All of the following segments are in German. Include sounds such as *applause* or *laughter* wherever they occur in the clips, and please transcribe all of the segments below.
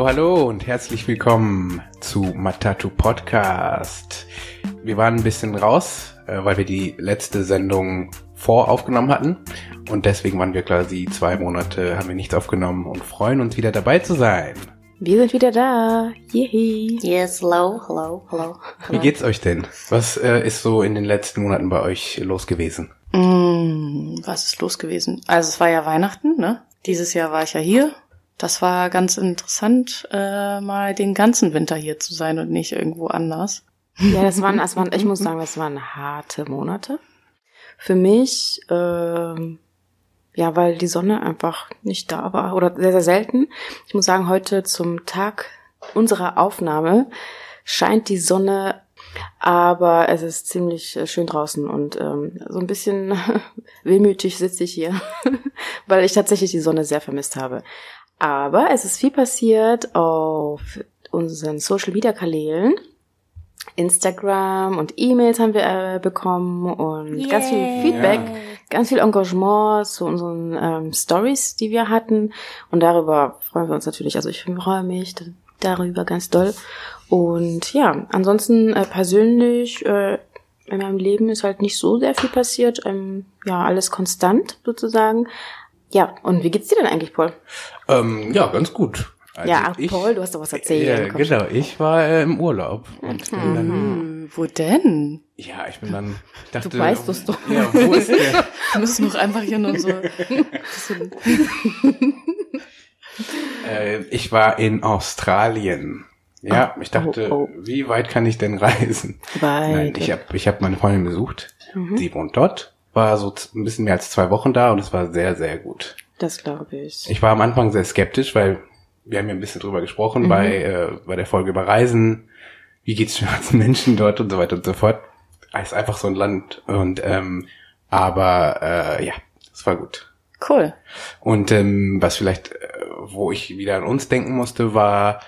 Hallo, hallo und herzlich willkommen zu Matatu Podcast. Wir waren ein bisschen raus, äh, weil wir die letzte Sendung voraufgenommen hatten und deswegen waren wir quasi zwei Monate, haben wir nichts aufgenommen und freuen uns wieder dabei zu sein. Wir sind wieder da. Yay. Yes, hello, hello, hello. Wie geht's euch denn? Was äh, ist so in den letzten Monaten bei euch los gewesen? Mm, was ist los gewesen? Also es war ja Weihnachten, ne? Dieses Jahr war ich ja hier. Das war ganz interessant, äh, mal den ganzen Winter hier zu sein und nicht irgendwo anders. Ja, das waren, das waren, ich muss sagen, das waren harte Monate. Für mich, ähm, ja, weil die Sonne einfach nicht da war oder sehr, sehr selten. Ich muss sagen, heute zum Tag unserer Aufnahme scheint die Sonne, aber es ist ziemlich äh, schön draußen und ähm, so ein bisschen *laughs* wehmütig sitze ich hier, *laughs* weil ich tatsächlich die Sonne sehr vermisst habe. Aber es ist viel passiert auf unseren Social Media Kanälen. Instagram und E-Mails haben wir äh, bekommen und yeah. ganz viel Feedback, ja. ganz viel Engagement zu unseren ähm, Stories, die wir hatten. Und darüber freuen wir uns natürlich. Also ich freue mich darüber ganz doll. Und ja, ansonsten äh, persönlich äh, in meinem Leben ist halt nicht so sehr viel passiert. Ähm, ja, alles konstant sozusagen. Ja, und wie geht's dir denn eigentlich, Paul? Ähm, ja, ganz gut. Also ja, ich, Paul, du hast doch was erzählt. Ja, genau, ich war äh, im Urlaub. Und mhm. dann, wo denn? Ja, ich bin dann, ich dachte, du weißt es doch. Ja, wo ist der? *laughs* Wir müssen noch einfach hier nur so. *laughs* äh, ich war in Australien. Ja, ich dachte, oh, oh. wie weit kann ich denn reisen? Weit. Nein, ich habe ich hab meine Freundin besucht. Mhm. Sie wohnt dort. War so ein bisschen mehr als zwei Wochen da und es war sehr, sehr gut. Das glaube ich. Ich war am Anfang sehr skeptisch, weil wir haben ja ein bisschen drüber gesprochen mhm. bei, äh, bei der Folge über Reisen. Wie geht's schwarzen *laughs* Menschen dort und so weiter und so fort. Es ist einfach so ein Land und ähm, aber äh, ja, es war gut. Cool. Und ähm, was vielleicht, äh, wo ich wieder an uns denken musste, war,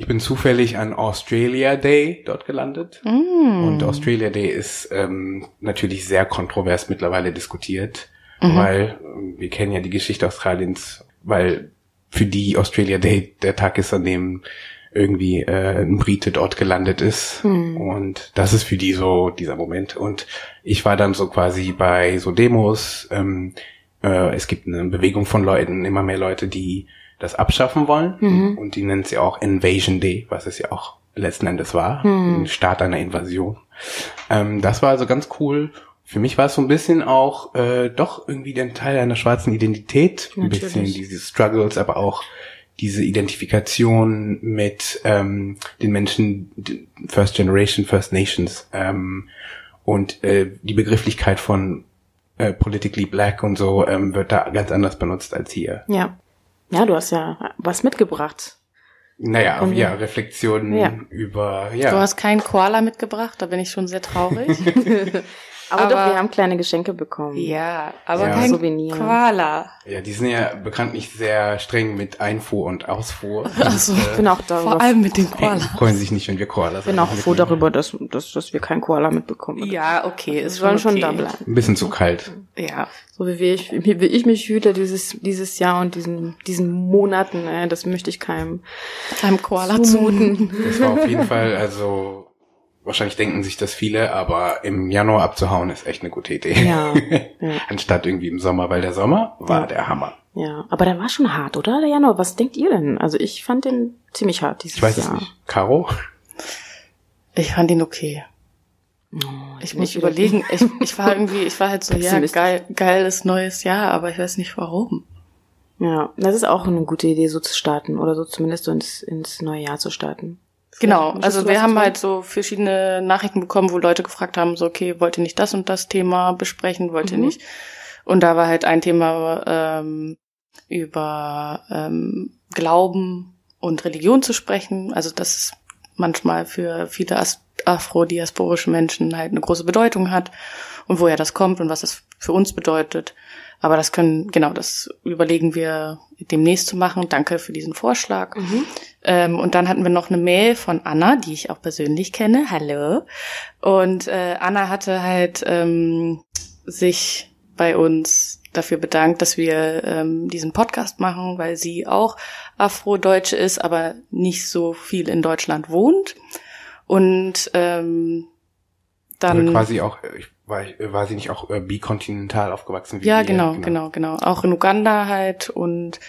ich bin zufällig an Australia Day dort gelandet. Mm. Und Australia Day ist ähm, natürlich sehr kontrovers mittlerweile diskutiert, mhm. weil äh, wir kennen ja die Geschichte Australiens, weil für die Australia Day der Tag ist, an dem irgendwie äh, ein Brite dort gelandet ist. Hm. Und das ist für die so dieser Moment. Und ich war dann so quasi bei so Demos. Ähm, äh, es gibt eine Bewegung von Leuten, immer mehr Leute, die das abschaffen wollen. Mhm. Und die nennt sie auch Invasion Day, was es ja auch letzten Endes war. Hm. Ein Start einer Invasion. Ähm, das war also ganz cool für mich war es so ein bisschen auch äh, doch irgendwie der Teil einer schwarzen Identität, ein Natürlich. bisschen diese Struggles, aber auch diese Identifikation mit ähm, den Menschen First Generation, First Nations ähm, und äh, die Begrifflichkeit von äh, politically black und so ähm, wird da ganz anders benutzt als hier. Ja, ja, du hast ja was mitgebracht. Naja, um, ja, Reflexionen ja. über, ja. Du hast keinen Koala mitgebracht, da bin ich schon sehr traurig. *laughs* *laughs* Aber, aber, doch, wir haben kleine Geschenke bekommen. Ja, aber ja. kein Souvenir. Koala. Ja, die sind ja bekanntlich sehr streng mit Einfuhr und Ausfuhr. Also, ich bin auch darüber. Vor allem mit den Koalas. Freuen sich nicht, wenn wir Koalas Ich bin auch froh darüber, dass, dass, dass wir keinen Koala mitbekommen. Ja, okay. Es sollen schon da bleiben. Ein bisschen zu kalt. Ja. So wie ich, wie ich mich fühle dieses, dieses Jahr und diesen, diesen Monaten, äh, das möchte ich keinem, keinem Koala zumuten. Das war auf jeden Fall, also, Wahrscheinlich denken sich das viele, aber im Januar abzuhauen ist echt eine gute Idee. Ja. *laughs* ja. Anstatt irgendwie im Sommer, weil der Sommer war ja. der Hammer. Ja, aber der war schon hart, oder, der Januar? Was denkt ihr denn? Also ich fand den ziemlich hart dieses Jahr. Ich weiß Jahr. es nicht. Caro? Ich fand ihn okay. Oh, ich, ich muss überlegen, *laughs* ich, ich war irgendwie, ich war halt so, ja, geil, geiles neues Jahr, aber ich weiß nicht warum. Ja, das ist auch eine gute Idee, so zu starten oder so zumindest so ins, ins neue Jahr zu starten. Genau, also wir haben halt so verschiedene Nachrichten bekommen, wo Leute gefragt haben, so okay, wollt ihr nicht das und das Thema besprechen, wollt ihr mhm. nicht? Und da war halt ein Thema ähm, über ähm, Glauben und Religion zu sprechen. Also das ist manchmal für viele afrodiasporische Menschen halt eine große Bedeutung hat und woher das kommt und was das für uns bedeutet. Aber das können, genau, das überlegen wir demnächst zu machen. Danke für diesen Vorschlag. Mhm. Ähm, und dann hatten wir noch eine Mail von Anna, die ich auch persönlich kenne. Hallo. Und äh, Anna hatte halt ähm, sich bei uns dafür bedankt, dass wir ähm, diesen Podcast machen, weil sie auch Afrodeutsche ist, aber nicht so viel in Deutschland wohnt. Und ähm, dann Oder quasi auch, ich, war, war sie nicht auch äh, bikontinental aufgewachsen? Wie ja, genau, genau, genau, genau. Auch in Uganda halt und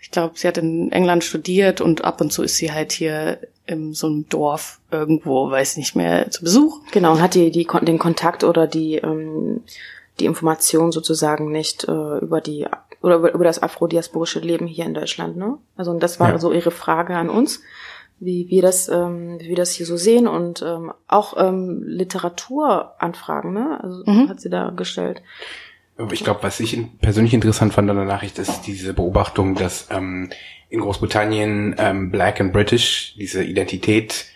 ich glaube, sie hat in England studiert und ab und zu ist sie halt hier in so einem Dorf irgendwo, weiß nicht mehr, zu Besuch. Genau, und hat die, die den Kontakt oder die ähm, die Information sozusagen nicht äh, über die oder über, über das afrodiasporische Leben hier in Deutschland, ne? Also und das war ja. so ihre Frage an uns, wie wir das, ähm, wie wir das hier so sehen und ähm, auch ähm, Literaturanfragen, ne? Also mhm. hat sie da gestellt. Ich glaube, was ich persönlich interessant fand an der Nachricht, ist diese Beobachtung, dass ähm, in Großbritannien ähm, Black and British diese Identität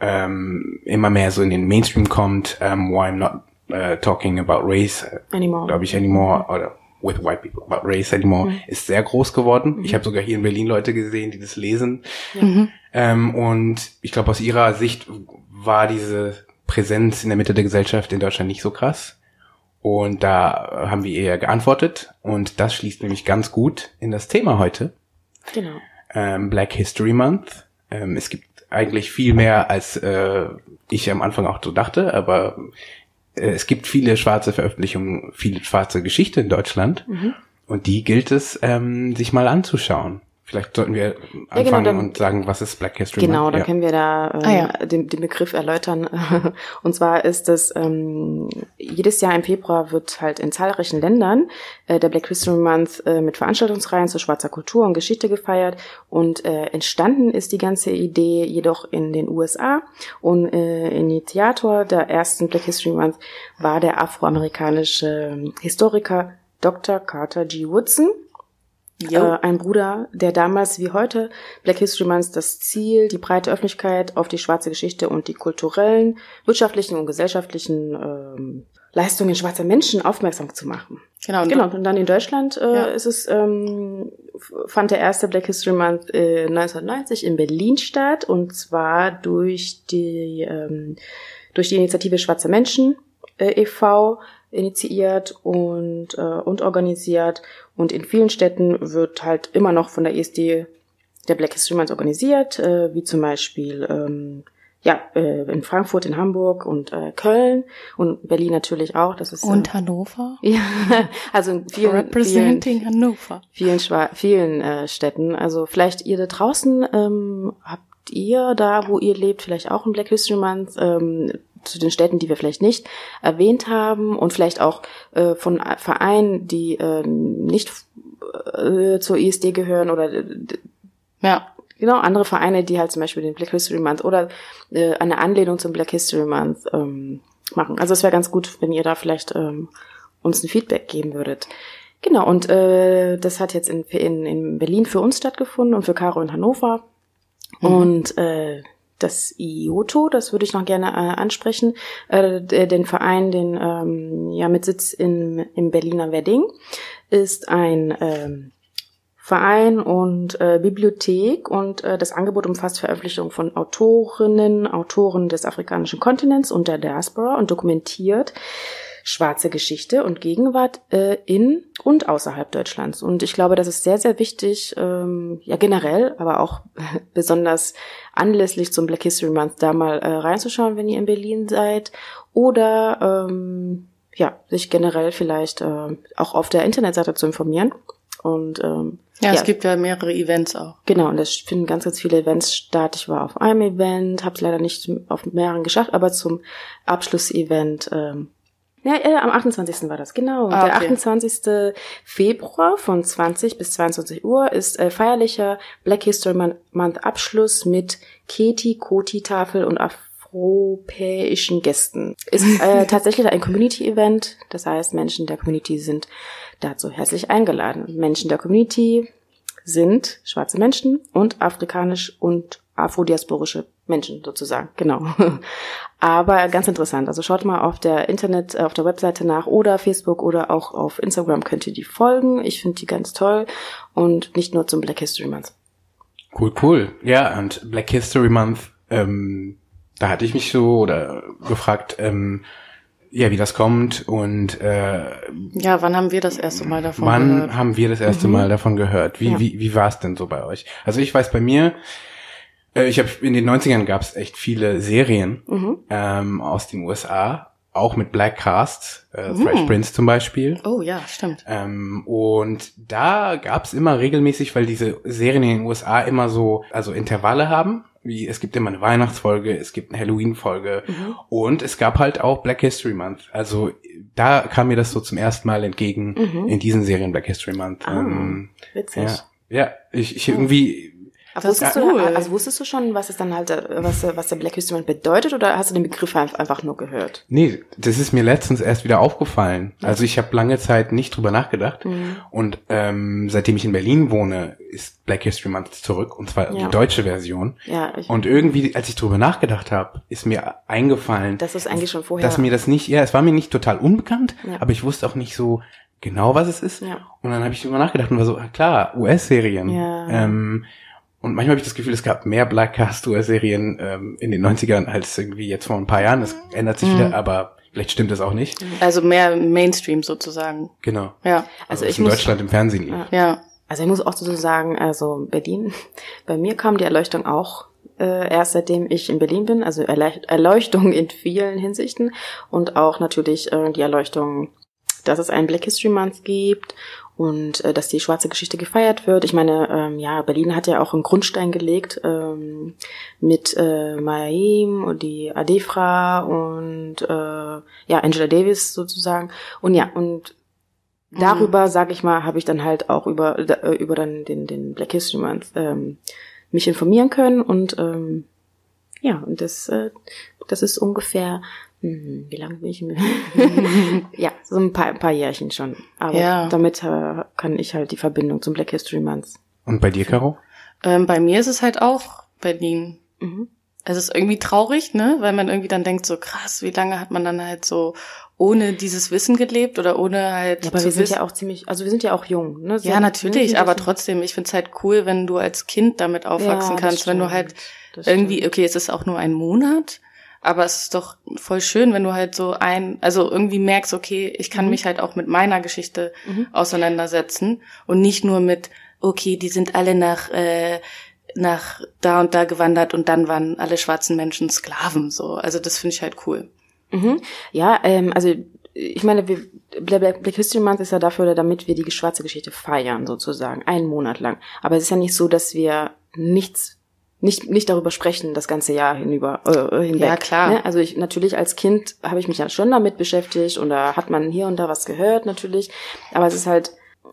ähm, immer mehr so in den Mainstream kommt. Ähm, why I'm not uh, talking about race anymore, glaube ich, anymore oder with white people about race anymore mhm. ist sehr groß geworden. Mhm. Ich habe sogar hier in Berlin Leute gesehen, die das lesen. Mhm. Ähm, und ich glaube, aus ihrer Sicht war diese Präsenz in der Mitte der Gesellschaft in Deutschland nicht so krass. Und da haben wir eher geantwortet. Und das schließt nämlich ganz gut in das Thema heute. Genau. Ähm, Black History Month. Ähm, es gibt eigentlich viel mehr, als äh, ich am Anfang auch so dachte, aber es gibt viele schwarze Veröffentlichungen, viele schwarze Geschichte in Deutschland. Mhm. Und die gilt es, ähm, sich mal anzuschauen. Vielleicht sollten wir anfangen ja, genau, dann, und sagen, was ist Black History Month? Genau, dann ja. können wir da ähm, ah, ja. den, den Begriff erläutern. *laughs* und zwar ist es, ähm, jedes Jahr im Februar wird halt in zahlreichen Ländern äh, der Black History Month äh, mit Veranstaltungsreihen zu schwarzer Kultur und Geschichte gefeiert. Und äh, entstanden ist die ganze Idee jedoch in den USA. Und äh, Initiator der ersten Black History Month war der afroamerikanische Historiker Dr. Carter G. Woodson äh, ein Bruder, der damals wie heute Black History Month das Ziel, die breite Öffentlichkeit auf die schwarze Geschichte und die kulturellen, wirtschaftlichen und gesellschaftlichen ähm, Leistungen schwarzer Menschen aufmerksam zu machen. Genau. Und genau. Und dann in Deutschland äh, ja. ist es ähm, fand der erste Black History Month äh, 1990 in Berlin statt und zwar durch die ähm, durch die Initiative Schwarze Menschen äh, e.V initiiert und, äh, und organisiert. Und in vielen Städten wird halt immer noch von der ESD der Black History Month organisiert, äh, wie zum Beispiel ähm, ja, äh, in Frankfurt, in Hamburg und äh, Köln und Berlin natürlich auch. Das ist, und äh, Hannover? *laughs* Ja, also in vielen, Representing vielen, Hannover. vielen, vielen äh, Städten. Also vielleicht ihr da draußen ähm, habt ihr da, wo ihr lebt, vielleicht auch ein Black History Month. Ähm, zu den Städten, die wir vielleicht nicht erwähnt haben und vielleicht auch äh, von Vereinen, die äh, nicht äh, zur ISD gehören oder ja. genau andere Vereine, die halt zum Beispiel den Black History Month oder äh, eine Anlehnung zum Black History Month ähm, machen. Also es wäre ganz gut, wenn ihr da vielleicht ähm, uns ein Feedback geben würdet. Genau, und äh, das hat jetzt in, in, in Berlin für uns stattgefunden und für Caro in Hannover. Mhm. Und äh, das IOTO, das würde ich noch gerne äh, ansprechen, äh, den Verein, den ähm, ja mit Sitz in, im Berliner Wedding, ist ein ähm, Verein und äh, Bibliothek und äh, das Angebot umfasst Veröffentlichung von Autorinnen, Autoren des afrikanischen Kontinents und der Diaspora und dokumentiert schwarze Geschichte und Gegenwart äh, in und außerhalb Deutschlands. Und ich glaube, das ist sehr, sehr wichtig, ähm, ja generell, aber auch *laughs* besonders anlässlich zum Black History Month da mal äh, reinzuschauen, wenn ihr in Berlin seid. Oder ähm, ja, sich generell vielleicht äh, auch auf der Internetseite zu informieren. Und ähm, ja, ja, es gibt ja mehrere Events auch. Genau, und es finden ganz, ganz viele Events statt. Ich war auf einem Event, habe es leider nicht auf mehreren geschafft, aber zum Abschlussevent ähm, ja, äh, am 28. war das, genau. Ah, okay. Der 28. Februar von 20 bis 22 Uhr ist äh, feierlicher Black History Month Abschluss mit Keti, Koti-Tafel und afropäischen Gästen. Ist äh, *laughs* tatsächlich ein Community-Event, das heißt, Menschen der Community sind dazu herzlich eingeladen. Menschen der Community sind schwarze Menschen und afrikanisch und afrodiasporische Menschen sozusagen, genau. *laughs* Aber ganz interessant. Also schaut mal auf der Internet, äh, auf der Webseite nach oder Facebook oder auch auf Instagram könnt ihr die folgen. Ich finde die ganz toll und nicht nur zum Black History Month. Cool, cool. Ja, und Black History Month, ähm, da hatte ich mich so oder gefragt, ähm, ja, wie das kommt und äh, ja, wann haben wir das erste Mal davon wann gehört? Wann haben wir das erste mhm. Mal davon gehört? Wie, ja. wie, wie war es denn so bei euch? Also ich weiß bei mir, ich habe in den 90ern gab es echt viele Serien mhm. ähm, aus den USA, auch mit Black Cast, äh, mhm. Fresh Prince zum Beispiel. Oh ja, stimmt. Ähm, und da gab's immer regelmäßig, weil diese Serien in den USA immer so, also Intervalle haben, wie es gibt immer eine Weihnachtsfolge, es gibt eine Halloween-Folge mhm. und es gab halt auch Black History Month. Also da kam mir das so zum ersten Mal entgegen mhm. in diesen Serien Black History Month. Ah, ähm, witzig. Ja, ja ich, ich irgendwie aber wusstest, du, cool. also wusstest du schon, was es dann halt, was, was der Black History Month bedeutet oder hast du den Begriff einfach nur gehört? Nee, das ist mir letztens erst wieder aufgefallen. Also ich habe lange Zeit nicht drüber nachgedacht mhm. und ähm, seitdem ich in Berlin wohne, ist Black History Month zurück und zwar ja. die deutsche Version. Ja, ich und irgendwie, als ich drüber nachgedacht habe, ist mir eingefallen, das ist eigentlich schon vorher, dass mir das nicht, ja, es war mir nicht total unbekannt, ja. aber ich wusste auch nicht so genau, was es ist. Ja. Und dann habe ich drüber nachgedacht und war so, ah, klar, US-Serien. Ja. Ähm, und manchmal habe ich das Gefühl, es gab mehr Black Castor-Serien ähm, in den 90ern als irgendwie jetzt vor ein paar Jahren. Das ändert sich mhm. wieder, aber vielleicht stimmt das auch nicht. Also mehr Mainstream sozusagen. Genau. Ja. Also, also ich in muss, Deutschland im Fernsehen lief. Ja. Also ich muss auch so sagen, also Berlin, bei mir kam die Erleuchtung auch äh, erst seitdem ich in Berlin bin, also Erleuchtung in vielen Hinsichten und auch natürlich äh, die Erleuchtung, dass es einen Black History Month gibt und äh, dass die schwarze Geschichte gefeiert wird. Ich meine, ähm, ja, Berlin hat ja auch einen Grundstein gelegt ähm, mit äh, Mayaim und die Adefra und äh, ja Angela Davis sozusagen. Und ja und darüber, mhm. sag ich mal, habe ich dann halt auch über äh, über dann den den Black History Month ähm, mich informieren können und ähm, ja und das äh, das ist ungefähr wie lange bin ich? *laughs* *laughs* ja, so ein paar, ein paar Jährchen schon. Aber ja. damit äh, kann ich halt die Verbindung zum Black History Month. Und bei dir, Caro? Ähm, bei mir ist es halt auch Berlin. Mhm. Es ist irgendwie traurig, ne, weil man irgendwie dann denkt, so krass, wie lange hat man dann halt so ohne dieses Wissen gelebt oder ohne halt. Ja, aber wir sind ja auch ziemlich, also wir sind ja auch jung, ne? So ja, natürlich, aber trotzdem, ich find's halt cool, wenn du als Kind damit aufwachsen ja, kannst, wenn du halt irgendwie, okay, es ist auch nur ein Monat, aber es ist doch voll schön, wenn du halt so ein, also irgendwie merkst, okay, ich kann mhm. mich halt auch mit meiner Geschichte mhm. auseinandersetzen und nicht nur mit, okay, die sind alle nach, äh, nach da und da gewandert und dann waren alle schwarzen Menschen Sklaven, so. Also das finde ich halt cool. Mhm. Ja, ähm, also ich meine, wir, Black History Month ist ja dafür, damit wir die schwarze Geschichte feiern, sozusagen, einen Monat lang. Aber es ist ja nicht so, dass wir nichts nicht nicht darüber sprechen das ganze Jahr hinüber äh, hinweg. Ja klar. Ne? Also ich natürlich als Kind habe ich mich ja schon damit beschäftigt und da hat man hier und da was gehört natürlich, aber es ist halt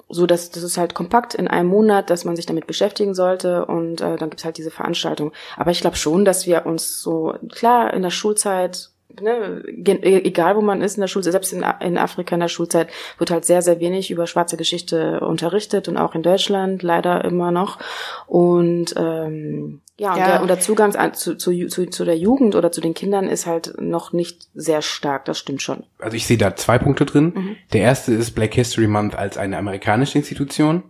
so, dass das ist halt kompakt in einem Monat, dass man sich damit beschäftigen sollte und äh, dann gibt's halt diese Veranstaltung. Aber ich glaube schon, dass wir uns so klar in der Schulzeit ne, egal wo man ist in der Schule, selbst in, in Afrika in der Schulzeit wird halt sehr, sehr wenig über schwarze Geschichte unterrichtet und auch in Deutschland leider immer noch. Und ähm, ja, und, ja. Der, und der Zugang zu, zu, zu, zu der Jugend oder zu den Kindern ist halt noch nicht sehr stark, das stimmt schon. Also ich sehe da zwei Punkte drin. Mhm. Der erste ist Black History Month als eine amerikanische Institution.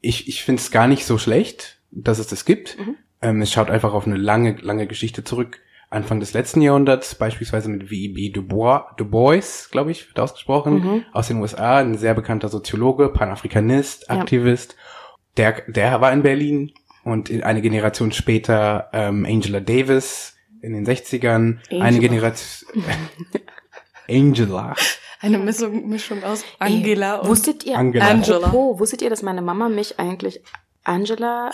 Ich, ich finde es gar nicht so schlecht, dass es das gibt. Mhm. Ähm, es schaut einfach auf eine lange, lange Geschichte zurück. Anfang des letzten Jahrhunderts, beispielsweise mit W.E.B. Du Bois, du Bois glaube ich, wird ausgesprochen, mhm. aus den USA, ein sehr bekannter Soziologe, Panafrikanist, Aktivist. Ja. Der, der war in Berlin und eine Generation später ähm, Angela Davis in den 60ern, Angela. eine Generation *laughs* Angela. Eine Mischung, Mischung aus Angela Ey, und wusstet ihr, Angela. Angela. wusstet ihr, dass meine Mama mich eigentlich Angela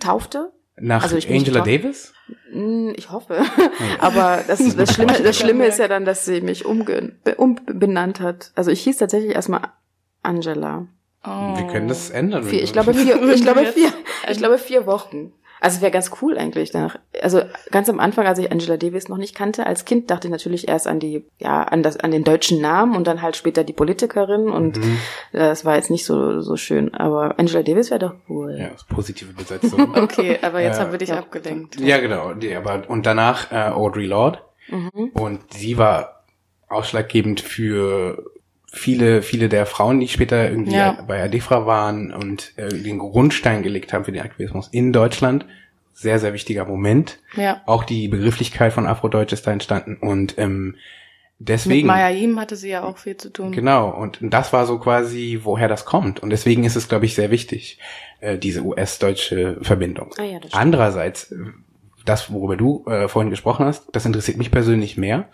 taufte? Nach also Angela Davis? Hm, ich hoffe. *laughs* Aber das, das Schlimme, das Schlimme ist ja dann, dass sie mich umbenannt hat. Also ich hieß tatsächlich erstmal Angela. Oh. Wir können das ändern. Vier, ich glaube *laughs* vier, ich glaube vier, ich glaube vier Wochen. Also wäre ganz cool eigentlich. Danach. Also ganz am Anfang, als ich Angela Davis noch nicht kannte, als Kind dachte ich natürlich erst an die, ja, an das, an den deutschen Namen und dann halt später die Politikerin und mhm. das war jetzt nicht so so schön. Aber Angela Davis wäre doch cool. Ja, positive Besetzung. *laughs* okay, aber jetzt äh, haben wir dich ja. abgelenkt. Ja, genau. Die, aber und danach äh, Audrey Lorde mhm. und sie war ausschlaggebend für viele, viele der Frauen, die später irgendwie ja. bei Adefra waren und äh, den Grundstein gelegt haben für den Aktivismus in Deutschland. Sehr, sehr wichtiger Moment. Ja. Auch die Begrifflichkeit von Afrodeutsch ist da entstanden und ähm, deswegen. Mit Mayayim hatte sie ja auch viel zu tun. Genau, und das war so quasi, woher das kommt. Und deswegen ist es, glaube ich, sehr wichtig, äh, diese US-deutsche Verbindung. Ah, ja, das stimmt. Andererseits, das, worüber du äh, vorhin gesprochen hast, das interessiert mich persönlich mehr.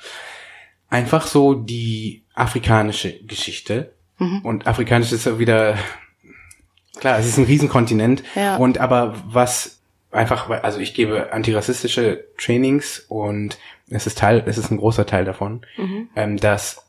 Einfach so die afrikanische Geschichte. Mhm. Und afrikanisch ist ja wieder, klar, es ist ein Riesenkontinent. Ja. Und aber was einfach, also ich gebe antirassistische Trainings und es ist Teil, es ist ein großer Teil davon, ähm, dass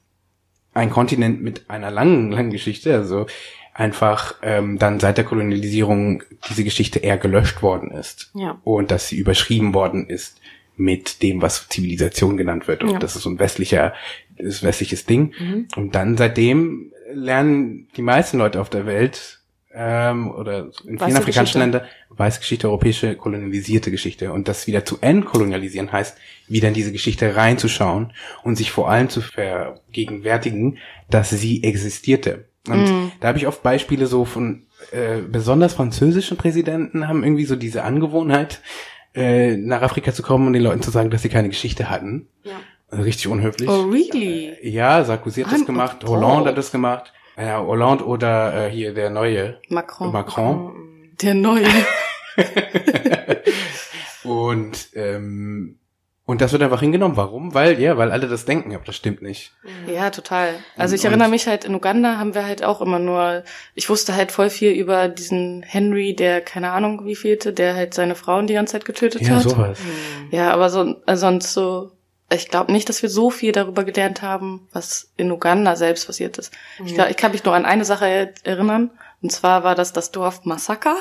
ein Kontinent mit einer langen, langen Geschichte, also einfach ähm, dann seit der Kolonialisierung diese Geschichte eher gelöscht worden ist Ja. und dass sie überschrieben worden ist mit dem, was Zivilisation genannt wird. Und Ja. das ist so ein westlicher, ist westliches Ding. Und dann seitdem lernen die meisten Leute auf der Welt ähm, oder in vielen afrikanischen. Ländern weiße Geschichte, europäische kolonialisierte Geschichte. Und das wieder zu entkolonialisieren heißt, wieder in diese Geschichte reinzuschauen und sich vor allem zu vergegenwärtigen, dass sie existierte. Und da habe ich oft Beispiele so von äh, besonders französischen Präsidenten haben irgendwie so diese Angewohnheit, äh, nach Afrika zu kommen und den Leuten zu sagen, dass sie keine Geschichte hatten. Ja. Also richtig unhöflich. Oh, really? Ja, Sarkozy hat das gemacht, oh. Hollande hat das gemacht. Ja, Hollande oder äh, hier der neue Macron. Macron. Der Neue. *laughs* Und ähm, und das wird einfach hingenommen. Warum? Weil ja, weil alle das denken, aber das stimmt nicht. Ja, total. Also ich Und- erinnere mich halt, in Uganda haben wir halt auch immer nur, ich wusste halt voll viel über diesen Henry, der keine Ahnung wie vielte, der halt seine Frauen die ganze Zeit getötet Ja, hat. sowas. Ja, aber so, äh, sonst so, ich glaube nicht, dass wir so viel darüber gelernt haben, was in Uganda selbst passiert ist. Ich, glaub, ich kann mich nur an eine Sache er- erinnern, und zwar war das das Dorf Massaker.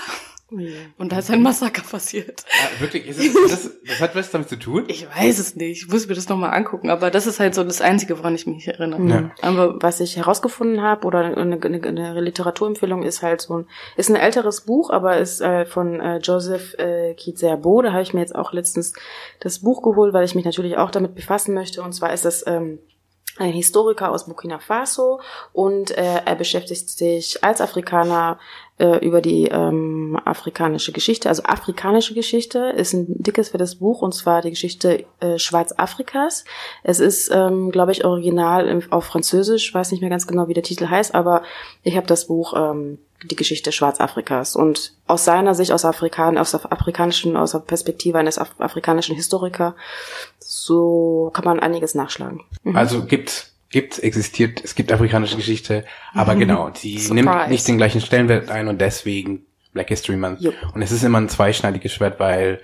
Und da ist ein Massaker passiert. Ah, wirklich, ist es, das, das hat was damit zu tun? Ich weiß es nicht. Ich muss mir das nochmal angucken, aber das ist halt so das Einzige, woran ich mich erinnere. Ja. Aber Was ich herausgefunden habe oder eine, eine, eine Literaturempfehlung ist halt so ein, ist ein älteres Buch, aber ist äh, von äh, Joseph äh, Kizerbo. Da habe ich mir jetzt auch letztens das Buch geholt, weil ich mich natürlich auch damit befassen möchte. Und zwar ist das ähm, ein Historiker aus Burkina Faso und äh, er beschäftigt sich als Afrikaner äh, über die ähm, afrikanische Geschichte. Also afrikanische Geschichte ist ein dickes fettes Buch und zwar die Geschichte äh, Schwarzafrikas. Es ist, ähm, glaube ich, original im- auf Französisch, weiß nicht mehr ganz genau, wie der Titel heißt, aber ich habe das Buch ähm, die Geschichte Schwarzafrikas und aus seiner Sicht, aus Afrikan, aus der afrikanischen, aus der Perspektive eines Af afrikanischen Historiker, so kann man einiges nachschlagen. Also gibt, gibt, existiert, es gibt afrikanische Geschichte, aber genau, die Surprise. nimmt nicht den gleichen Stellenwert ein und deswegen Black History Month. Jupp. Und es ist immer ein zweischneidiges Schwert, weil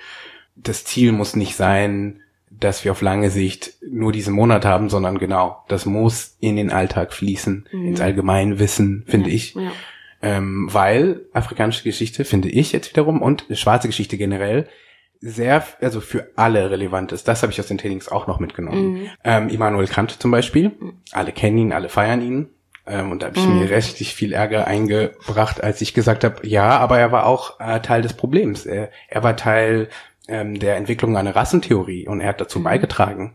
das Ziel muss nicht sein, dass wir auf lange Sicht nur diesen Monat haben, sondern genau, das muss in den Alltag fließen, ins Allgemeinwissen, finde ich. Ja. Ähm, weil afrikanische Geschichte, finde ich jetzt wiederum, und schwarze Geschichte generell, sehr, also für alle relevant ist. Das habe ich aus den Trainings auch noch mitgenommen. Ähm, Immanuel Kant zum Beispiel. Alle kennen ihn, alle feiern ihn. Ähm, und da habe ich mir richtig viel Ärger eingebracht, als ich gesagt habe, ja, aber er war auch äh, Teil des Problems. Er, er war Teil ähm, der Entwicklung einer Rassentheorie und er hat dazu beigetragen.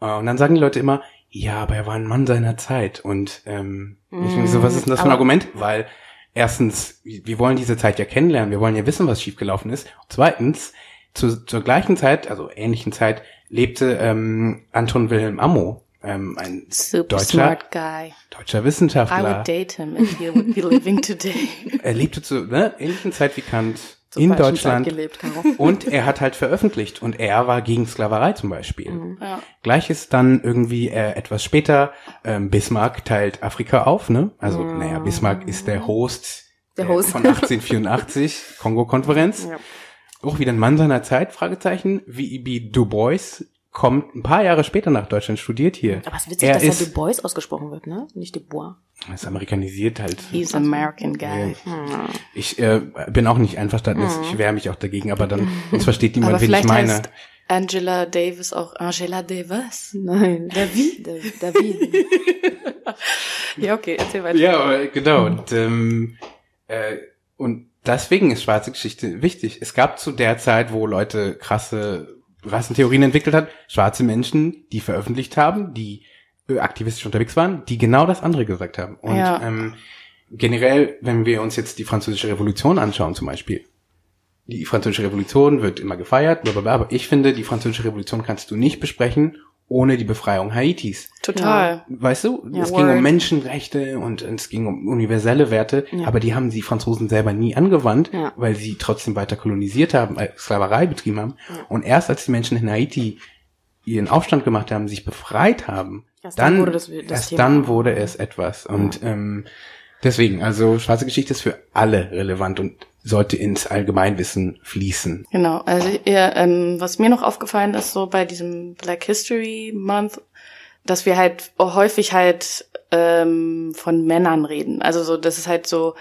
Äh, und dann sagen die Leute immer, ja, aber er war ein Mann seiner Zeit. Und ähm, ich denke so, was ist denn das für ein Argument? Weil erstens, wir wir wollen diese Zeit ja kennenlernen, wir wollen ja wissen, was schiefgelaufen ist. Und zweitens, zu, zur gleichen Zeit, also ähnlichen Zeit, lebte ähm, Anton Wilhelm Ammo, ähm, ein super deutscher, smart guy. deutscher I Wissenschaftler. would date him if he would be living today. *laughs* Er lebte zu ne, ähnlichen Zeit wie Kant Zur in Deutschland. Gelebt. Und er hat halt veröffentlicht und er war gegen Sklaverei zum Beispiel. Ja. Gleiches dann irgendwie äh, etwas später, ähm, Bismarck teilt Afrika auf, ne? Also, naja, Bismarck ist der Host, Der äh, Host. von 1884, *laughs* Kongo-Konferenz. Ja. Auch wieder ein Mann seiner Zeit, Fragezeichen. V.E.B. Du Bois kommt ein paar Jahre später nach Deutschland, studiert hier. Aber es ist witzig, er dass ist, er Du Bois ausgesprochen wird, ne? Nicht Du Bois. ist amerikanisiert halt. He's an American guy. Ich äh, bin auch nicht einverstanden, ich wehre mich auch dagegen, aber dann *laughs* sonst versteht niemand, Aber wen ich vielleicht meine. heißt Angela Davis auch Angela Davis. Nein. David. David. *laughs* Ja, okay, erzähl weiter. Ja, genau. Und, ähm, äh, und deswegen ist schwarze Geschichte wichtig. Es gab zu der Zeit, wo Leute krasse Rassentheorien entwickelt hat, schwarze Menschen, die veröffentlicht haben, die äh, aktivistisch unterwegs waren, die genau das andere gesagt haben. Und Ja. ähm, generell, wenn wir uns jetzt die französische Revolution anschauen zum Beispiel, die französische Revolution wird immer gefeiert, blablabla, aber ich finde, die französische Revolution kannst du nicht besprechen, ohne die Befreiung Haitis. Total. Weißt du, ja, es word. ging um Menschenrechte und es ging um universelle Werte, ja. aber die haben die Franzosen selber nie angewandt, ja. weil sie trotzdem weiter kolonisiert haben, äh, Sklaverei betrieben haben. Und erst als die Menschen in Haiti ihren Aufstand gemacht haben, sich befreit haben, erst dann, dann wurde das, das erst Thema. dann wurde es etwas. Und ähm, deswegen, also schwarze Geschichte ist für alle relevant und sollte ins Allgemeinwissen fließen. Genau, also ja, ähm, was mir noch aufgefallen ist, so bei diesem Black History Month, dass wir halt häufig halt ähm, von Männern reden. Also so, das ist halt so,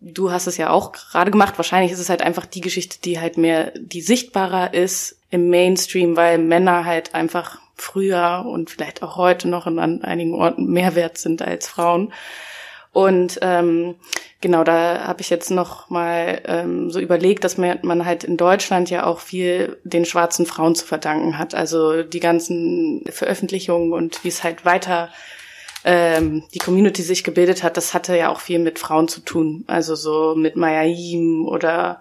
du hast es ja auch gerade gemacht, wahrscheinlich ist es halt einfach die Geschichte, die halt mehr, die sichtbarer ist im Mainstream, weil Männer halt einfach früher und vielleicht auch heute noch an einigen Orten mehr wert sind als Frauen. Und ähm, genau, da habe ich jetzt noch mal ähm, so überlegt, dass man, man halt in Deutschland ja auch viel den schwarzen Frauen zu verdanken hat. Also die ganzen Veröffentlichungen und wie es halt weiter ähm, die Community sich gebildet hat, das hatte ja auch viel mit Frauen zu tun. Also so mit Maya Yim oder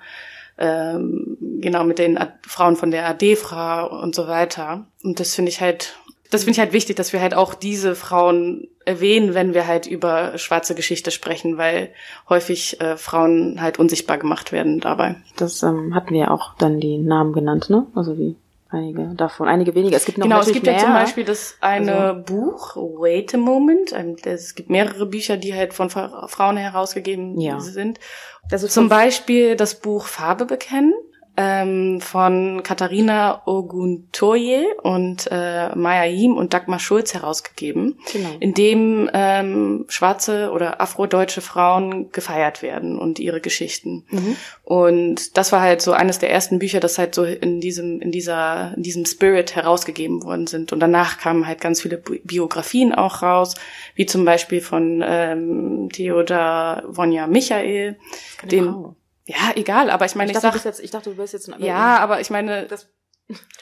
ähm, genau mit den Frauen von der AD-Fra und so weiter. Und das finde ich halt das finde ich halt wichtig, dass wir halt auch diese Frauen erwähnen, wenn wir halt über schwarze Geschichte sprechen, weil häufig äh, Frauen halt unsichtbar gemacht werden dabei. Das ähm, hatten wir ja auch dann die Namen genannt, ne? Also wie einige davon, einige weniger. Es gibt noch genau, es gibt mehr. ja zum Beispiel das eine also. Buch, Wait a Moment. Es gibt mehrere Bücher, die halt von Frauen herausgegeben ja. sind. Zum Beispiel das Buch Farbe bekennen ähm, von Katharina Oguntoye und äh, Maya Yim und Dagmar Schulz herausgegeben, genau. in dem ähm, schwarze oder afrodeutsche Frauen gefeiert werden und ihre Geschichten. Mhm. Und das war halt so eines der ersten Bücher, das halt so in diesem in dieser in diesem Spirit herausgegeben worden sind. Und danach kamen halt ganz viele Biografien auch raus, wie zum Beispiel von ähm, Theodor Wonja Michael, genau. den ja, egal, aber ich meine, ich, ich dachte, sag, jetzt, ich dachte, du wirst jetzt ein Ja, aber ich meine, das,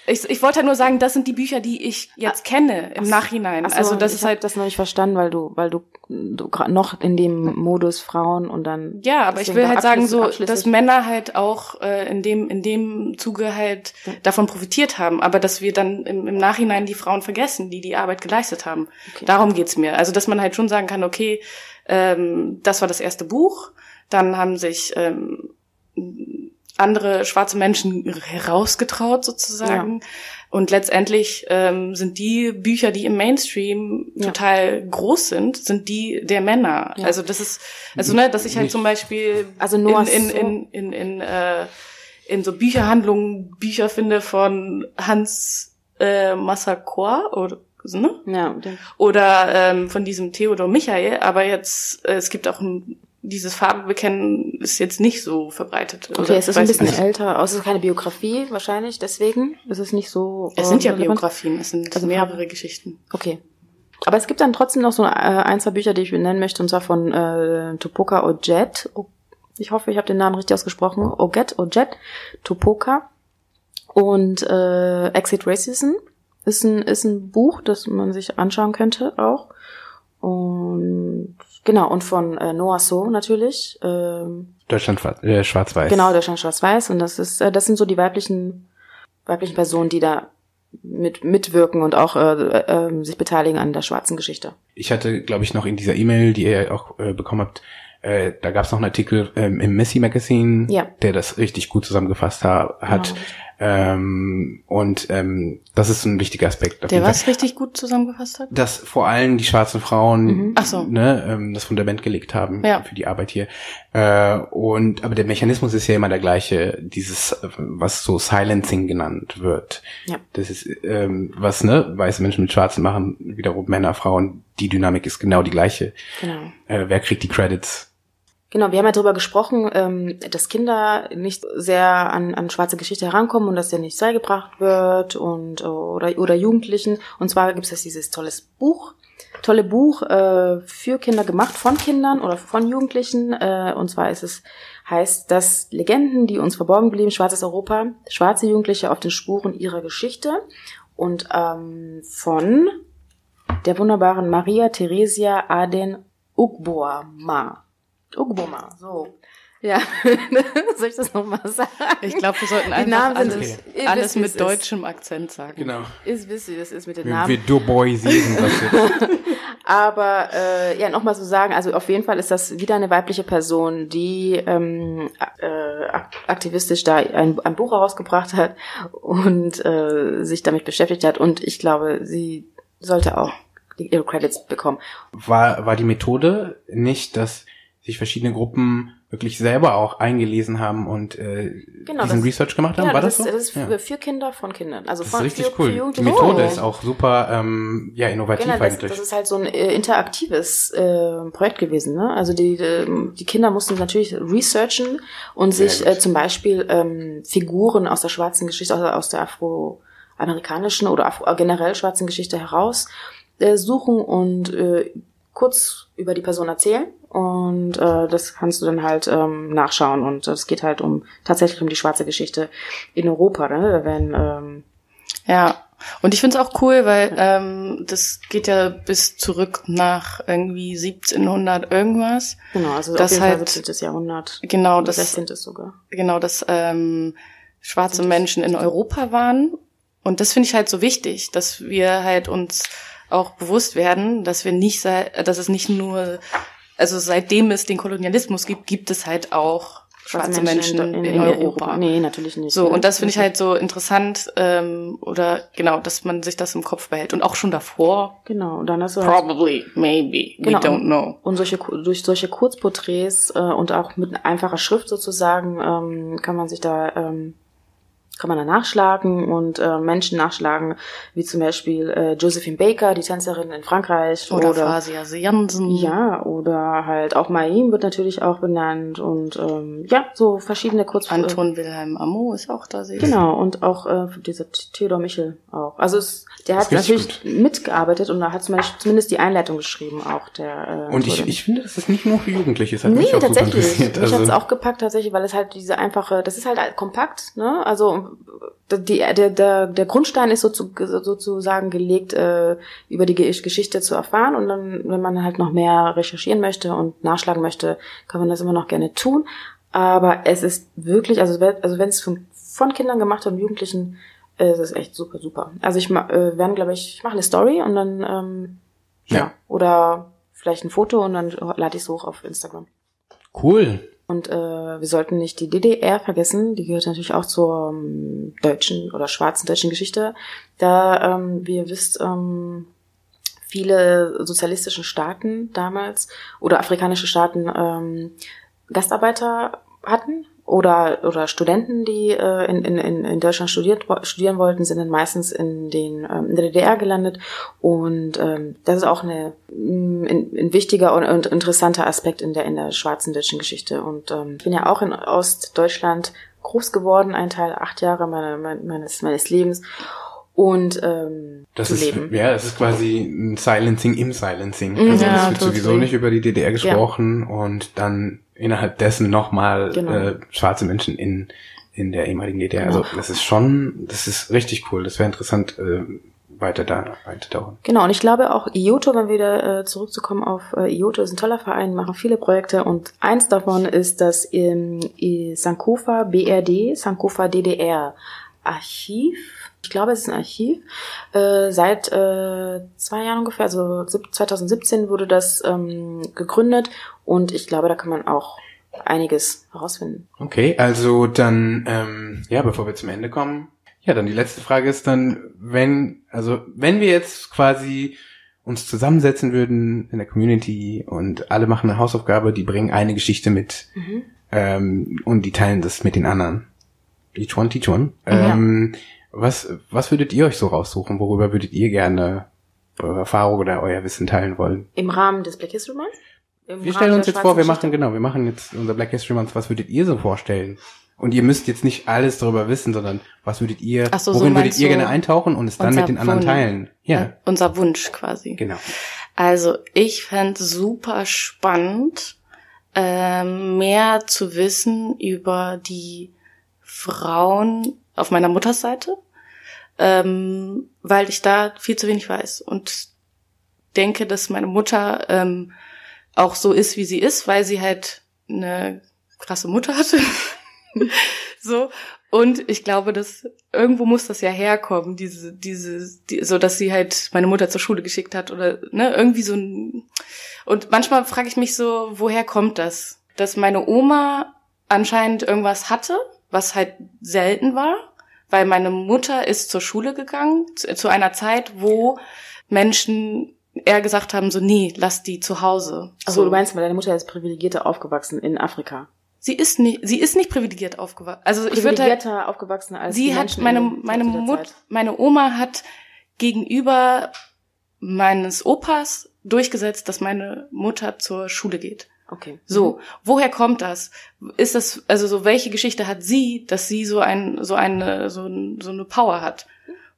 ich, ich wollte halt nur sagen, das sind die Bücher, die ich jetzt ah, kenne im ach, Nachhinein. So, also das ist halt das noch nicht verstanden, weil du, weil du, du gerade noch in dem Modus Frauen und dann. Ja, aber ich will halt sagen so, dass Männer halt auch äh, in dem in dem Zuge halt ja. davon profitiert haben, aber dass wir dann im, im Nachhinein die Frauen vergessen, die die Arbeit geleistet haben. Okay. Darum geht's mir. Also dass man halt schon sagen kann, okay, ähm, das war das erste Buch dann haben sich ähm, andere schwarze Menschen herausgetraut sozusagen. Ja. Und letztendlich ähm, sind die Bücher, die im Mainstream ja. total groß sind, sind die der Männer. Ja. Also das ist, also ne, dass ich halt zum Beispiel also nur in, in, in, in, in, äh, in so Bücherhandlungen Bücher finde von Hans äh, Massacor oder ne? Ja, oder ähm, von diesem Theodor Michael, aber jetzt äh, es gibt auch ein dieses Farbebekennen ist jetzt nicht so verbreitet. Okay, es ist ein bisschen nicht. älter, es ist keine Biografie wahrscheinlich, deswegen ist es nicht so. Es sind ja Biografien, es sind also mehrere Geschichten. Okay. Aber es gibt dann trotzdem noch so äh, ein, zwei Bücher, die ich nennen möchte, und zwar von äh, Topoka Ojet. Ich hoffe, ich habe den Namen richtig ausgesprochen. Oget, Ojet, Topoka. Und äh, Exit Racism ist ein, ist ein Buch, das man sich anschauen könnte auch. Und genau, und von äh, Noah So natürlich. Ähm, Deutschland äh, schwarz-weiß. Genau, Deutschland schwarz-weiß. Und das ist, äh, das sind so die weiblichen, weiblichen Personen, die da mit mitwirken und auch äh, äh, sich beteiligen an der schwarzen Geschichte. Ich hatte, glaube ich, noch in dieser E-Mail, die ihr auch äh, bekommen habt, äh, da gab es noch einen Artikel ähm, im Messy Magazine, ja. der das richtig gut zusammengefasst ha hat. Genau. Ähm, und ähm, das ist ein wichtiger Aspekt. Der was richtig gut zusammengefasst hat? Dass vor allem die schwarzen Frauen mhm. So. ne, ähm, das Fundament gelegt haben ja. für die Arbeit hier. Äh, und aber der Mechanismus ist ja immer der gleiche, dieses, was so Silencing genannt wird. Ja. Das ist, ähm, was ne, weiße Menschen mit Schwarzen machen, wiederum Männer, Frauen, die Dynamik ist genau die gleiche. Genau. Äh, wer kriegt die Credits? Genau, wir haben ja darüber gesprochen, ähm, dass Kinder nicht sehr an, an schwarze Geschichte herankommen und dass der nicht beigebracht wird und oder oder Jugendlichen. Und zwar gibt es dieses tolles Buch, tolle Buch äh, für Kinder gemacht von Kindern oder von Jugendlichen. Äh, und zwar ist es heißt das Legenden, die uns verborgen blieben, schwarzes Europa, schwarze Jugendliche auf den Spuren ihrer Geschichte und ähm, von der wunderbaren Maria Theresia Aden Ugboama. Ugboma, so. Ja, *laughs* soll ich das nochmal sagen? Ich glaube, wir sollten einfach alles, okay. alles mit deutschem Akzent sagen. Genau. Ist wisst ihr, das ist mit den wir, Namen. Wir duboisieren das jetzt. *laughs* Aber äh, ja, nochmal so sagen, also auf jeden Fall ist das wieder eine weibliche Person, die ähm, äh, aktivistisch da ein, ein Buch herausgebracht hat und äh, sich damit beschäftigt hat. Und ich glaube, sie sollte auch ihre Credits bekommen. War, war die Methode nicht, dass sich verschiedene Gruppen wirklich selber auch eingelesen haben und äh, genau, diesen das, Research gemacht haben. Ja, War das, das so? Das ist ja. für Kinder von Kindern. Also das von, ist richtig für, cool. Für die Methode oh. ist auch super ähm, ja, innovativ genau, das, eigentlich. Das ist halt so ein äh, interaktives äh, Projekt gewesen. Ne? Also die, die, Kinder mussten natürlich researchen und sich äh, zum Beispiel ähm, Figuren aus der schwarzen Geschichte, aus, aus der afroamerikanischen oder Afro, generell schwarzen Geschichte heraus äh, suchen und äh, kurz über die Person erzählen und äh, das kannst du dann halt ähm, nachschauen und es geht halt um tatsächlich um die schwarze Geschichte in Europa, ne? wenn ähm, ja und ich finde es auch cool, weil ähm, das geht ja bis zurück nach irgendwie 1700 irgendwas. Genau, also das auf jeden halt, Fall 17. Jahrhundert. Genau, das 16. sogar. Genau, dass ähm, schwarze Menschen in Europa waren und das finde ich halt so wichtig, dass wir halt uns auch bewusst werden, dass wir nicht, dass es nicht nur, also seitdem es den Kolonialismus gibt, gibt es halt auch schwarze Menschen, Menschen in, in, in, Europa. Europa. Nee, natürlich nicht. So, und das finde ich halt so interessant, ähm, oder genau, dass man sich das im Kopf behält. Und auch schon davor. Genau, und dann hast du halt Probably, maybe, genau, we don't know. Und solche, durch solche Kurzporträts äh, und auch mit einfacher Schrift sozusagen ähm, kann man sich da ähm, kann man da nachschlagen und äh, Menschen nachschlagen, wie zum Beispiel äh, Josephine Baker, die Tänzerin in Frankreich. Oder, oder Fasia Jansen. Ja, oder halt auch Maim wird natürlich auch benannt und ähm, ja, so verschiedene Kurz... Anton Wilhelm Amo ist auch da. Genau, und auch äh, dieser Theodor Michel auch. Also es, der hat natürlich gut. mitgearbeitet und da hat zum Beispiel zumindest die Einleitung geschrieben auch. der. Äh, und ich, ich finde, das ist nicht nur für Jugendliche. Das hat nee, mich auch tatsächlich. Mich also, hat's auch gepackt tatsächlich, weil es halt diese einfache, das ist halt kompakt, ne? Also die, der, der, der Grundstein ist sozusagen gelegt, äh, über die Geschichte zu erfahren. Und dann, wenn man halt noch mehr recherchieren möchte und nachschlagen möchte, kann man das immer noch gerne tun. Aber es ist wirklich, also, also wenn es von, von Kindern gemacht wird und Jugendlichen, äh, ist es echt super, super. Also ich äh, werden, glaube ich, ich mache eine Story und dann ähm, ja. ja. Oder vielleicht ein Foto und dann lade ich es hoch auf Instagram. Cool. Und äh, wir sollten nicht die DDR vergessen, die gehört natürlich auch zur ähm, deutschen oder schwarzen deutschen Geschichte. Da, ähm, wie ihr wisst, ähm, viele sozialistischen Staaten damals oder afrikanische Staaten ähm, Gastarbeiter hatten oder oder Studenten, die äh, in, in, in Deutschland studiert, studieren wollten, sind dann meistens in den ähm, in der DDR gelandet. Und ähm, das ist auch eine mm, ein, ein wichtiger und, interessanter Aspekt in der in der schwarzen deutschen Geschichte. Und ähm, ich bin ja auch in Ostdeutschland groß geworden, ein Teil acht Jahre meine, meines meines Lebens und ähm, das zu ist, leben. Ja, es ist quasi ein Silencing im Silencing. Also ja, es wird sowieso nicht über die DDR gesprochen ja. und dann innerhalb dessen nochmal genau. äh, schwarze Menschen in in der ehemaligen DDR. Genau. Also das ist schon, das ist richtig cool. Das wäre interessant, äh, weiter da weiter dauern. Genau, und ich glaube auch IOTO, wenn wir wieder äh, zurückzukommen auf äh, IOTO, ist ein toller Verein, machen viele Projekte und eins davon ist das im Sankofa BRD, Sankofa DDR Archiv. Ich glaube, es ist ein Archiv. Äh, seit äh, zwei Jahren ungefähr, also 2017 wurde das ähm, gegründet und ich glaube, da kann man auch einiges herausfinden. Okay, also dann, ähm, ja, bevor wir zum Ende kommen, ja, dann die letzte Frage ist dann, wenn, also wenn wir jetzt quasi uns zusammensetzen würden in der Community und alle machen eine Hausaufgabe, die bringen eine Geschichte mit mhm. ähm, und die teilen das mit den anderen. Each one, teach one. Ja. Ähm, was, was würdet ihr euch so raussuchen? Worüber würdet ihr gerne eure Erfahrung oder euer Wissen teilen wollen? Im Rahmen des Black History Month? Im wir stellen uns jetzt vor, wir machen, genau, wir machen jetzt unser Black History Month. Was würdet ihr so vorstellen? Und ihr müsst jetzt nicht alles darüber wissen, sondern was würdet ihr, so, worin so würdet ihr gerne eintauchen und es dann mit den anderen Wunsch. teilen? Ja. Unser Wunsch quasi. Genau. Also ich fände super spannend, ähm, mehr zu wissen über die Frauen auf meiner Mutterseite, ähm, weil ich da viel zu wenig weiß und denke, dass meine Mutter ähm, auch so ist, wie sie ist, weil sie halt eine krasse Mutter hatte. *laughs* so. Und ich glaube, dass irgendwo muss das ja herkommen, diese, diese, die, so dass sie halt meine Mutter zur Schule geschickt hat oder ne, irgendwie so ein. Und manchmal frage ich mich so, woher kommt das? Dass meine Oma anscheinend irgendwas hatte, was halt selten war, weil meine Mutter ist zur Schule gegangen, zu, zu einer Zeit, wo Menschen eher gesagt haben, so, nee, lass die zu Hause. Also so. du meinst, weil deine Mutter ist privilegierter aufgewachsen in Afrika. Sie ist nicht, sie ist nicht privilegiert aufgewachsen. Also ich würde halt, aufgewachsen als sie hat meine meine Mut, meine Oma hat gegenüber meines Opas durchgesetzt, dass meine Mutter zur Schule geht. Okay. So, woher kommt das? Ist das also so welche Geschichte hat sie, dass sie so ein so eine so, so eine Power hat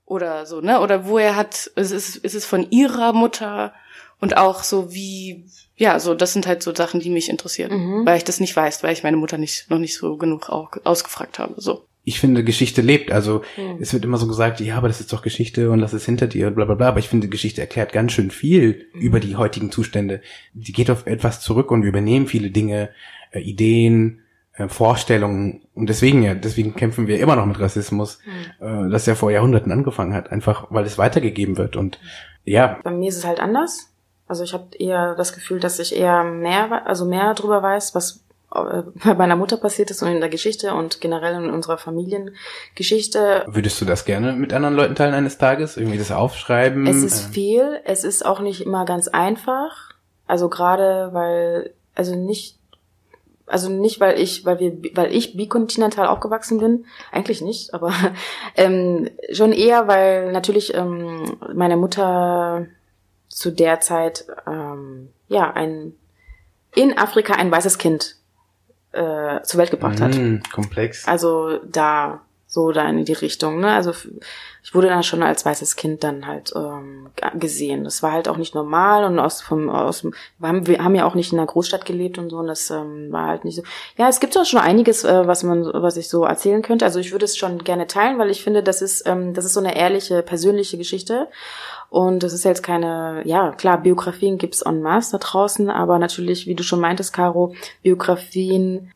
oder so, ne? Oder woher hat ist es ist es von ihrer Mutter und auch so wie ja, so das sind halt so Sachen, die mich interessieren, mhm. weil ich das nicht weiß, weil ich meine Mutter nicht noch nicht so genug auch ausgefragt habe, so ich finde, Geschichte lebt. Also mhm. es wird immer so gesagt, ja, aber das ist doch Geschichte und das ist hinter dir und bla bla bla. Aber ich finde, Geschichte erklärt ganz schön viel mhm. über die heutigen Zustände. Die geht auf etwas zurück und wir übernehmen viele Dinge, äh, Ideen, äh, Vorstellungen. Und deswegen ja, deswegen kämpfen wir immer noch mit Rassismus, mhm. äh, das ja vor Jahrhunderten angefangen hat, einfach weil es weitergegeben wird. Und ja. Bei mir ist es halt anders. Also ich habe eher das Gefühl, dass ich eher mehr, also mehr darüber weiß, was *laughs* bei meiner Mutter passiert ist und in der Geschichte und generell in unserer Familiengeschichte. Würdest du das gerne mit anderen Leuten teilen eines Tages? Irgendwie das aufschreiben? Es ist äh. viel. Es ist auch nicht immer ganz einfach. Also gerade weil, also nicht, also nicht weil ich, weil wir, weil ich bikontinental aufgewachsen bin, eigentlich nicht, aber *laughs* ähm, schon eher, weil natürlich ähm, meine Mutter zu der Zeit ähm, ja ein in Afrika ein weißes Kind äh, zur Welt gebracht hat. Mm, komplex. Also da so da in die Richtung. Ne? Also ich wurde dann schon als weißes Kind dann halt ähm, gesehen. Das war halt auch nicht normal und aus vom aus wir haben, wir haben ja auch nicht in einer Großstadt gelebt und so und das ähm, war halt nicht so. Ja, es gibt auch schon einiges, äh, was man was ich so erzählen könnte. Also ich würde es schon gerne teilen, weil ich finde, das ist ähm, das ist so eine ehrliche persönliche Geschichte und das ist jetzt keine, ja klar, Biografien gibt's en masse da draußen, aber natürlich, wie du schon meintest, Caro, Biografien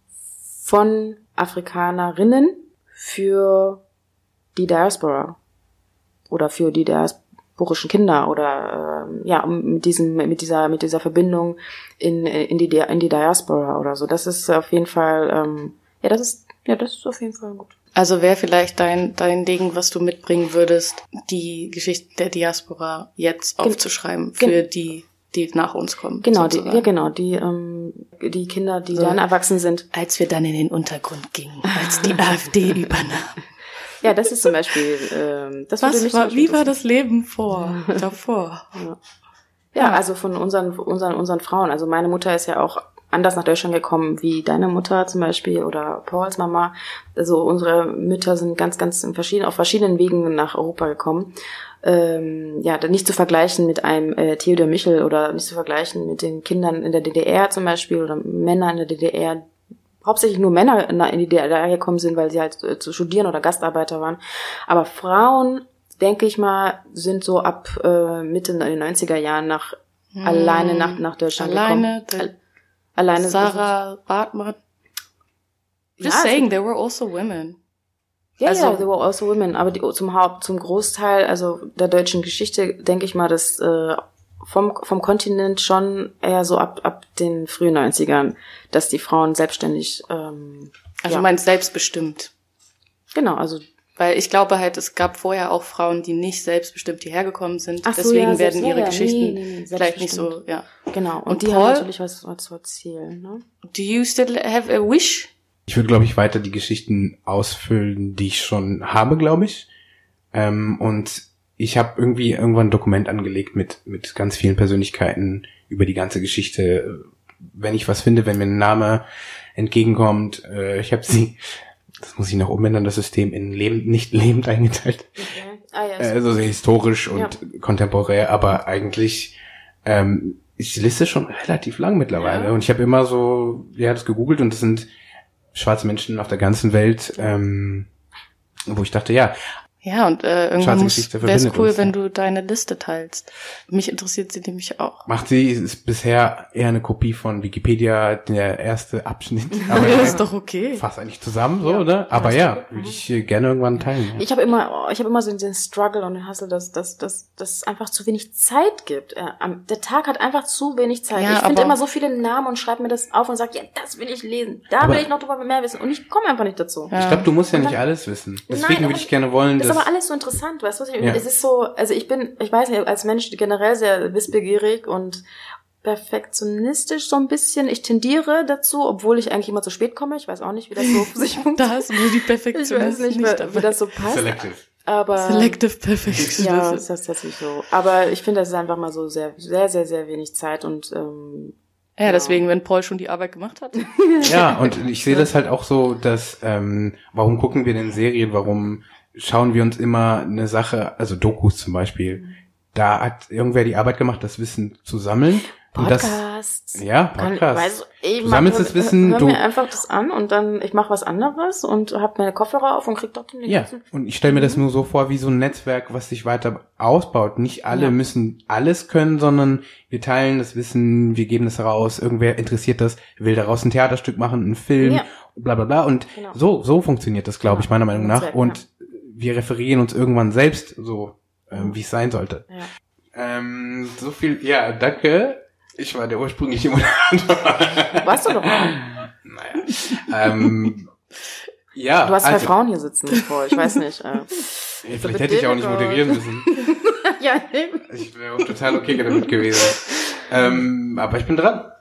von Afrikanerinnen für die Diaspora oder für die diasporischen Kinder oder äh, ja mit diesem mit dieser mit dieser Verbindung in in die in die Diaspora oder so. Das ist auf jeden Fall ähm, ja das ist ja das ist auf jeden Fall gut. Also wäre vielleicht dein dein Ding, was du mitbringen würdest, die Geschichte der Diaspora jetzt aufzuschreiben für die die nach uns kommen. Genau, die, ja genau, die ähm, die Kinder, die so, dann erwachsen sind. Als wir dann in den Untergrund gingen, als die *laughs* AfD übernahm. Ja, das ist zum Beispiel. Ähm, das Was mich war, wie war das Leben vor *laughs* davor? Ja. ja, also von unseren unseren unseren Frauen. Also meine Mutter ist ja auch anders nach Deutschland gekommen wie deine Mutter zum Beispiel oder Pauls Mama. Also unsere Mütter sind ganz, ganz in verschiedenen, auf verschiedenen Wegen nach Europa gekommen ähm, ja, nicht zu vergleichen mit einem äh, Theodor Michel oder nicht zu vergleichen mit den Kindern in der DDR zum Beispiel oder Männern in der DDR, hauptsächlich nur Männer in die DDR gekommen sind, weil sie halt äh, zu studieren oder Gastarbeiter waren. Aber Frauen, denke ich mal, sind so ab äh, Mitte in den 90er Jahren nach hm. alleine nach, nach Deutschland alleine, gekommen. Alleine Sarah Bartmann. Just ja, saying, there were also women. Ja, also, ja, there were also women, aber die, zum Haupt, zum Großteil, also der deutschen Geschichte, denke ich mal, dass äh, vom, vom Kontinent schon eher so ab, ab den frühen 90ern, dass die Frauen selbstständig. Ähm, also ja. du meinst selbstbestimmt. Genau, also weil ich glaube halt, es gab vorher auch Frauen, die nicht selbstbestimmt hierher gekommen sind. Ach Deswegen so, ja, werden ihre ja, Geschichten nee, nee, nee, vielleicht nicht so, ja. Genau. Und, und die Paul, haben natürlich was, was zu erzählen. Ne? Do you still have a wish ich würde, glaube ich, weiter die Geschichten ausfüllen, die ich schon habe, glaube ich. Ähm, und ich habe irgendwie irgendwann ein Dokument angelegt mit, mit ganz vielen Persönlichkeiten über die ganze Geschichte. Wenn ich was finde, wenn mir ein Name entgegenkommt, äh, ich habe sie, das muss ich noch umändern, das System in lebend, nicht lebend eingeteilt. Okay. Ah, ja, also sehr historisch und ja. kontemporär, aber eigentlich ähm, ist die Liste schon relativ lang mittlerweile. Ja. Und ich habe immer so, ja, das gegoogelt und das sind schwarze Menschen auf der ganzen Welt, ähm, wo ich dachte, ja. Ja, und äh, irgendwann wäre es cool, uns, wenn du deine Liste teilst. Mich interessiert sie nämlich auch. Macht sie, ist bisher eher eine Kopie von Wikipedia, der erste Abschnitt. *laughs* Aber das ist doch okay. Fast eigentlich zusammen, so, ja, oder? Aber ja, würde ich gerne irgendwann teilen. Ja. Ich habe immer, ich habe immer so den Struggle und den Hustle, dass, dass, dass, dass es einfach zu wenig Zeit gibt. Äh, der Tag hat einfach zu wenig Zeit. Ja, ich finde immer so viele Namen und schreibe mir das auf und sage, ja, das will ich lesen. Da will ich noch drüber mehr wissen. Und ich komme einfach nicht dazu. Ich glaube, du musst ja nicht alles wissen. Deswegen würde ich gerne wollen, dass aber alles so interessant, weißt du, was ich, ja. es ist so, also ich bin, ich weiß nicht, als Mensch generell sehr wissbegierig und perfektionistisch so ein bisschen. Ich tendiere dazu, obwohl ich eigentlich immer zu spät komme. Ich weiß auch nicht, wie das so *laughs* sich funktioniert. da ist nur die Perfektion. Ich weiß nicht, nicht wie, wie das so passt. Selective. Aber, Selective Perfectionism. Ja, ist das tatsächlich so. Aber ich finde, das ist einfach mal so sehr, sehr, sehr, sehr wenig Zeit und ähm, ja, deswegen, wenn Paul schon die Arbeit gemacht hat. ja, und ich sehe das halt auch so, dass ähm, warum gucken wir denn Serien, warum schauen wir uns immer eine Sache, also Dokus zum Beispiel, mhm. da hat irgendwer die Arbeit gemacht, das Wissen zu sammeln. Podcasts. Das, ja, Podcasts. Weißt du, sammelst das Wissen. Hör, hör mir einfach das an und dann ich mache was anderes und hab meine Kopfhörer auf und krieg trotzdem den Ja, und ich stelle mir das nur so vor wie so ein Netzwerk, was sich weiter ausbaut. Nicht alle ja. müssen alles können, sondern wir teilen das Wissen, wir geben das raus, irgendwer interessiert das, will daraus ein Theaterstück machen, einen Film, ja. bla bla bla. Und genau. so, so funktioniert das, glaube ich, meiner Meinung nach. Und wir referieren uns irgendwann selbst so, ähm, wie es sein sollte. Ja. Ähm, so viel, ja, danke. Ich war der ursprüngliche Moderator. *laughs* Warst du doch mal. Naja. Ähm, *laughs* ja. Du hast zwei also, Frauen hier sitzen vor, ich weiß nicht. Äh, *laughs* ja, vielleicht hätte ich auch nicht moderieren müssen. ja, eben. Ich wäre auch total okay damit gewesen. Ähm, aber ich bin dran.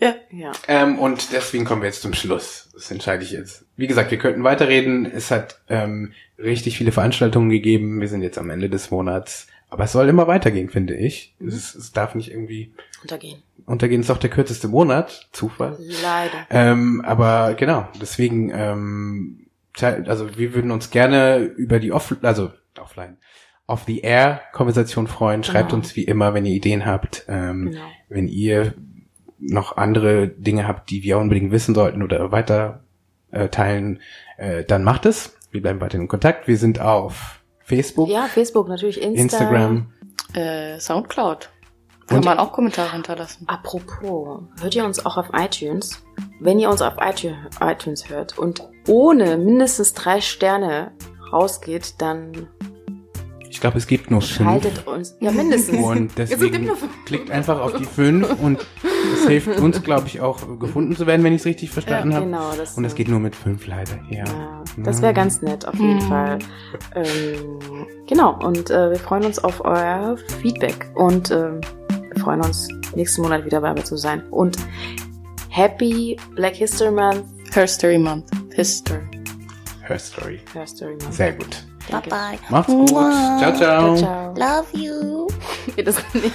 Ja. ja. Ähm, und deswegen kommen wir jetzt zum Schluss. Das entscheide ich jetzt. Wie gesagt, wir könnten weiterreden. Es hat ähm, richtig viele Veranstaltungen gegeben. Wir sind jetzt am Ende des Monats. Aber es soll immer weitergehen, finde ich. Mhm. Es, es, darf nicht irgendwie untergehen. Untergehen ist doch der kürzeste Monat. Zufall. Leider. Ähm, aber genau, deswegen, ähm, also wir würden uns gerne über die Off also offline, off the air Konversation freuen. Schreibt genau. uns wie immer, wenn ihr Ideen habt, ähm, genau. wenn ihr noch andere Dinge habt, die wir unbedingt wissen sollten oder weiter äh, teilen, äh, dann macht es. Wir bleiben weiter in Kontakt. Wir sind auf Facebook. Ja, Facebook, natürlich Insta. Instagram. Äh, Soundcloud. Kann Und? man auch Kommentare hinterlassen. Apropos, hört ihr uns auch auf iTunes? Wenn ihr uns auf iTunes hört und ohne mindestens drei Sterne rausgeht, dann ich glaube, es gibt nur fünf. Haltet uns. Ja, mindestens. Und *laughs* deswegen klickt einfach auf die fünf und es hilft uns, glaube ich, auch gefunden zu werden, wenn ich es richtig verstanden ja, genau, habe. Und es geht nur mit fünf leider. Ja. ja das wäre ganz nett, auf jeden mhm. Fall. Ähm, genau. Und äh, wir freuen uns auf euer Feedback und äh, wir freuen uns, nächsten Monat wieder bei mir zu sein. Und Happy Black History Month. History Month. History. Her Story. Her Story Month. Sehr gut. Bye bye. Macht's gut. Ciao, ciao. ciao, ciao. Love you. *laughs* Geht das nicht?